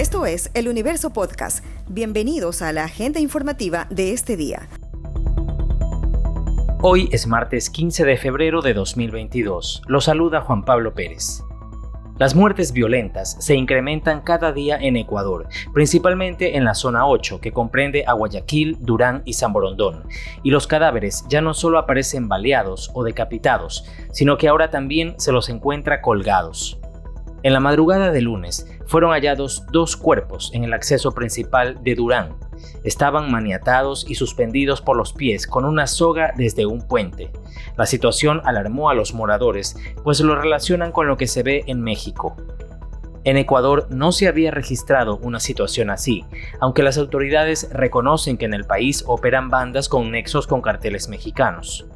Esto es El Universo Podcast. Bienvenidos a la agenda informativa de este día. Hoy es martes 15 de febrero de 2022. Lo saluda Juan Pablo Pérez. Las muertes violentas se incrementan cada día en Ecuador, principalmente en la zona 8, que comprende a Guayaquil, Durán y San Borondón. Y los cadáveres ya no solo aparecen baleados o decapitados, sino que ahora también se los encuentra colgados. En la madrugada de lunes fueron hallados dos cuerpos en el acceso principal de Durán. Estaban maniatados y suspendidos por los pies con una soga desde un puente. La situación alarmó a los moradores, pues lo relacionan con lo que se ve en México. En Ecuador no se había registrado una situación así, aunque las autoridades reconocen que en el país operan bandas con nexos con carteles mexicanos.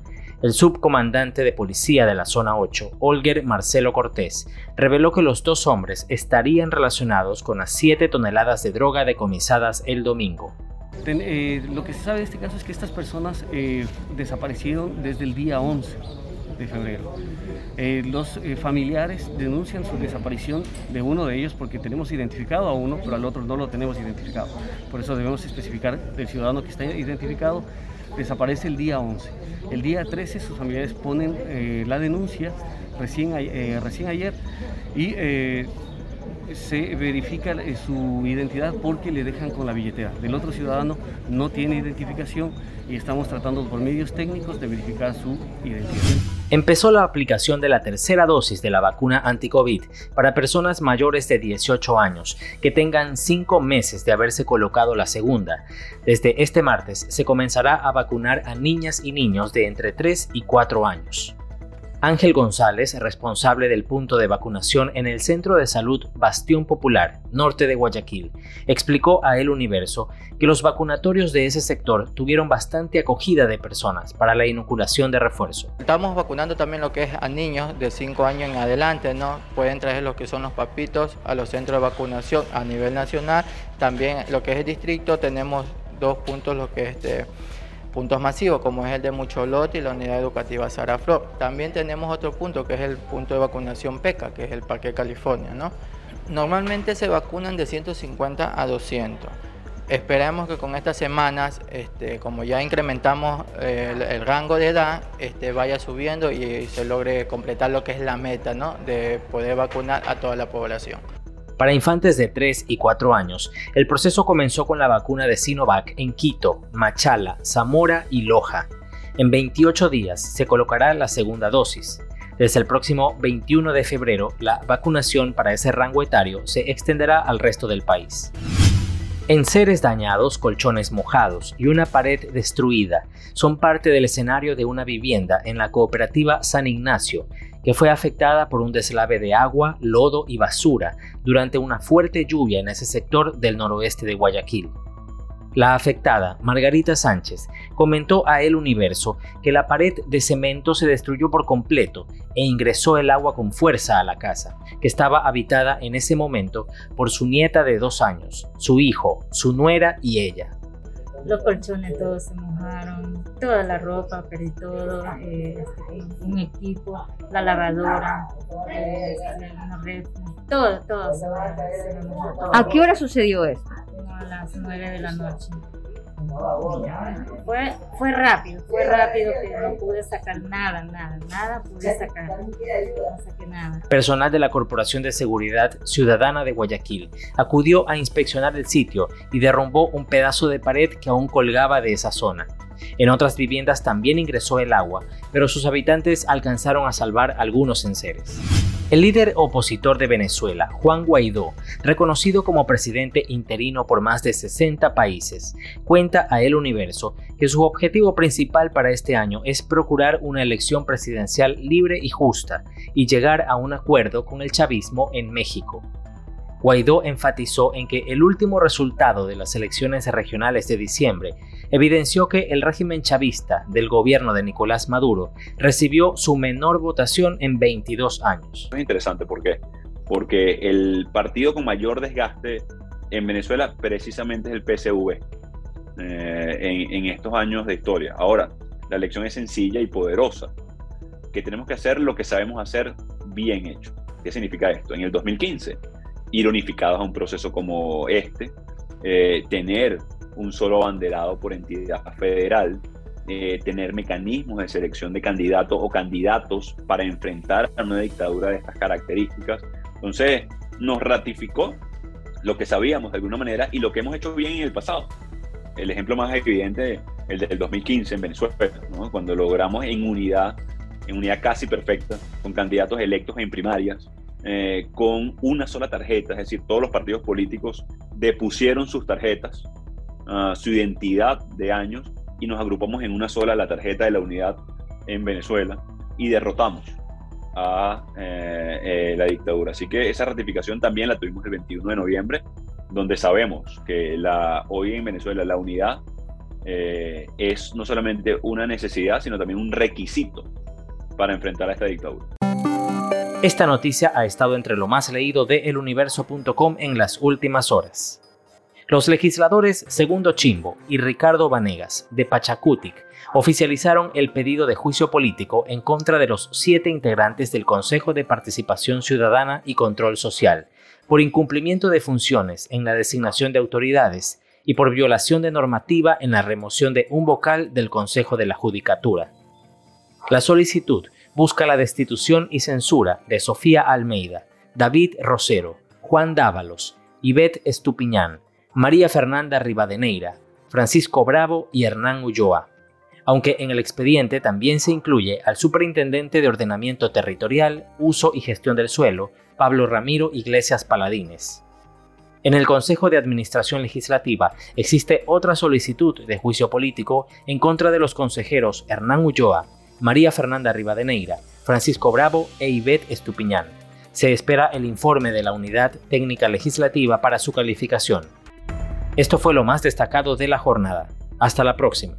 El subcomandante de policía de la zona 8, Olger Marcelo Cortés, reveló que los dos hombres estarían relacionados con las 7 toneladas de droga decomisadas el domingo. Eh, lo que se sabe de este caso es que estas personas eh, desaparecieron desde el día 11 de febrero. Eh, los familiares denuncian su desaparición de uno de ellos porque tenemos identificado a uno, pero al otro no lo tenemos identificado. Por eso debemos especificar el ciudadano que está identificado desaparece el día 11. El día 13 sus familiares ponen eh, la denuncia recién, eh, recién ayer y eh, se verifica su identidad porque le dejan con la billetera. Del otro ciudadano no tiene identificación y estamos tratando por medios técnicos de verificar su identidad. Empezó la aplicación de la tercera dosis de la vacuna anti-COVID para personas mayores de 18 años que tengan 5 meses de haberse colocado la segunda. Desde este martes se comenzará a vacunar a niñas y niños de entre 3 y 4 años. Ángel González, responsable del punto de vacunación en el Centro de Salud Bastión Popular, norte de Guayaquil, explicó a El Universo que los vacunatorios de ese sector tuvieron bastante acogida de personas para la inoculación de refuerzo. Estamos vacunando también lo que es a niños de 5 años en adelante, ¿no? Pueden traer lo que son los papitos a los centros de vacunación a nivel nacional. También lo que es el distrito tenemos dos puntos, lo que es este puntos masivos como es el de Mucholote y la unidad educativa Saraflor. También tenemos otro punto que es el punto de vacunación PECA, que es el Parque California. ¿no? Normalmente se vacunan de 150 a 200. Esperamos que con estas semanas, este, como ya incrementamos eh, el, rango de edad, este, vaya subiendo y, se logre completar lo que es la meta de poder vacunar a toda la población. Para infantes de 3 y 4 años, el proceso comenzó con la vacuna de Sinovac en Quito, Machala, Zamora y Loja. En 28 días se colocará la segunda dosis. Desde el próximo 21 de febrero, la vacunación para ese rango etario se extenderá al resto del país. Enseres dañados, colchones mojados y una pared destruida son parte del escenario de una vivienda en la cooperativa San Ignacio, que fue afectada por un deslave de agua, lodo y basura durante una fuerte lluvia en ese sector del noroeste de Guayaquil. La afectada, Margarita Sánchez, comentó a El Universo que la pared de cemento se destruyó por completo e ingresó el agua con fuerza a la casa, que estaba habitada en ese momento por su nieta de dos años, su hijo, su nuera y ella. Los colchones todos se mojaron, toda la ropa, perdí todo, eh, un equipo, la lavadora, eh, todo, todo se, mojó. ¿A qué hora sucedió esto? Las 9 de la noche. Fue, fue rápido, fue rápido que no pude sacar nada, nada, nada pude sacar. No saqué nada. Personal de la Corporación de Seguridad Ciudadana de Guayaquil acudió a inspeccionar el sitio y derrumbó un pedazo de pared que aún colgaba de esa zona. En otras viviendas también ingresó el agua, pero sus habitantes alcanzaron a salvar algunos enseres. El líder opositor de Venezuela, Juan Guaidó, reconocido como presidente interino por más de 60 países, cuenta a El Universo que su objetivo principal para este año es procurar una elección presidencial libre y justa y llegar a un acuerdo con el chavismo en México. Guaidó enfatizó en que el último resultado de las elecciones regionales de diciembre evidenció que el régimen chavista del gobierno de Nicolás Maduro recibió su menor votación en 22 años. Es interesante, ¿por qué? Porque el partido con mayor desgaste en Venezuela precisamente es el PSV eh, en, en estos años de historia. Ahora, la elección es sencilla y poderosa, que tenemos que hacer lo que sabemos hacer bien hecho. ¿Qué significa esto? En el 2015 ir unificados a un proceso como este, eh, tener un solo banderado por entidad federal, eh, tener mecanismos de selección de candidatos o candidatos para enfrentar a una dictadura de estas características. Entonces, nos ratificó lo que sabíamos de alguna manera y lo que hemos hecho bien en el pasado. El ejemplo más evidente, el del 2015 en Venezuela, cuando logramos en unidad, en unidad casi perfecta, con candidatos electos en primarias, eh, con una sola tarjeta, es decir, todos los partidos políticos depusieron sus tarjetas, uh, su identidad de años y nos agrupamos en una sola, la tarjeta de la unidad en Venezuela, y derrotamos a eh, eh, la dictadura. Así que esa ratificación también la tuvimos el 21 de noviembre, donde sabemos que hoy en Venezuela la unidad es no solamente una necesidad, sino también un requisito para enfrentar a esta dictadura. Esta noticia ha estado entre lo más leído de eluniverso.com en las últimas horas. Los legisladores Segundo Chimbo y Ricardo Vanegas, de Pachacutic, oficializaron el pedido de juicio político en contra de los siete integrantes del Consejo de Participación Ciudadana y Control Social, por incumplimiento de funciones en la designación de autoridades y por violación de normativa en la remoción de un vocal del Consejo de la Judicatura. La solicitud busca la destitución y censura de Sofía Almeida, David Rosero, Juan Dávalos, Ivette Estupiñán, María Fernanda Rivadeneira, Francisco Bravo y Hernán Ulloa, aunque en el expediente también se incluye al Superintendente de Ordenamiento Territorial, Uso y Gestión del Suelo, Pablo Ramiro Iglesias Paladines. En el Consejo de Administración Legislativa existe otra solicitud de juicio político en contra de los consejeros Hernán Ulloa, María Fernanda Rivadeneira, Francisco Bravo e Ivette Estupiñán. Se espera el informe de la Unidad Técnica Legislativa para su calificación. Esto fue lo más destacado de la jornada. Hasta la próxima.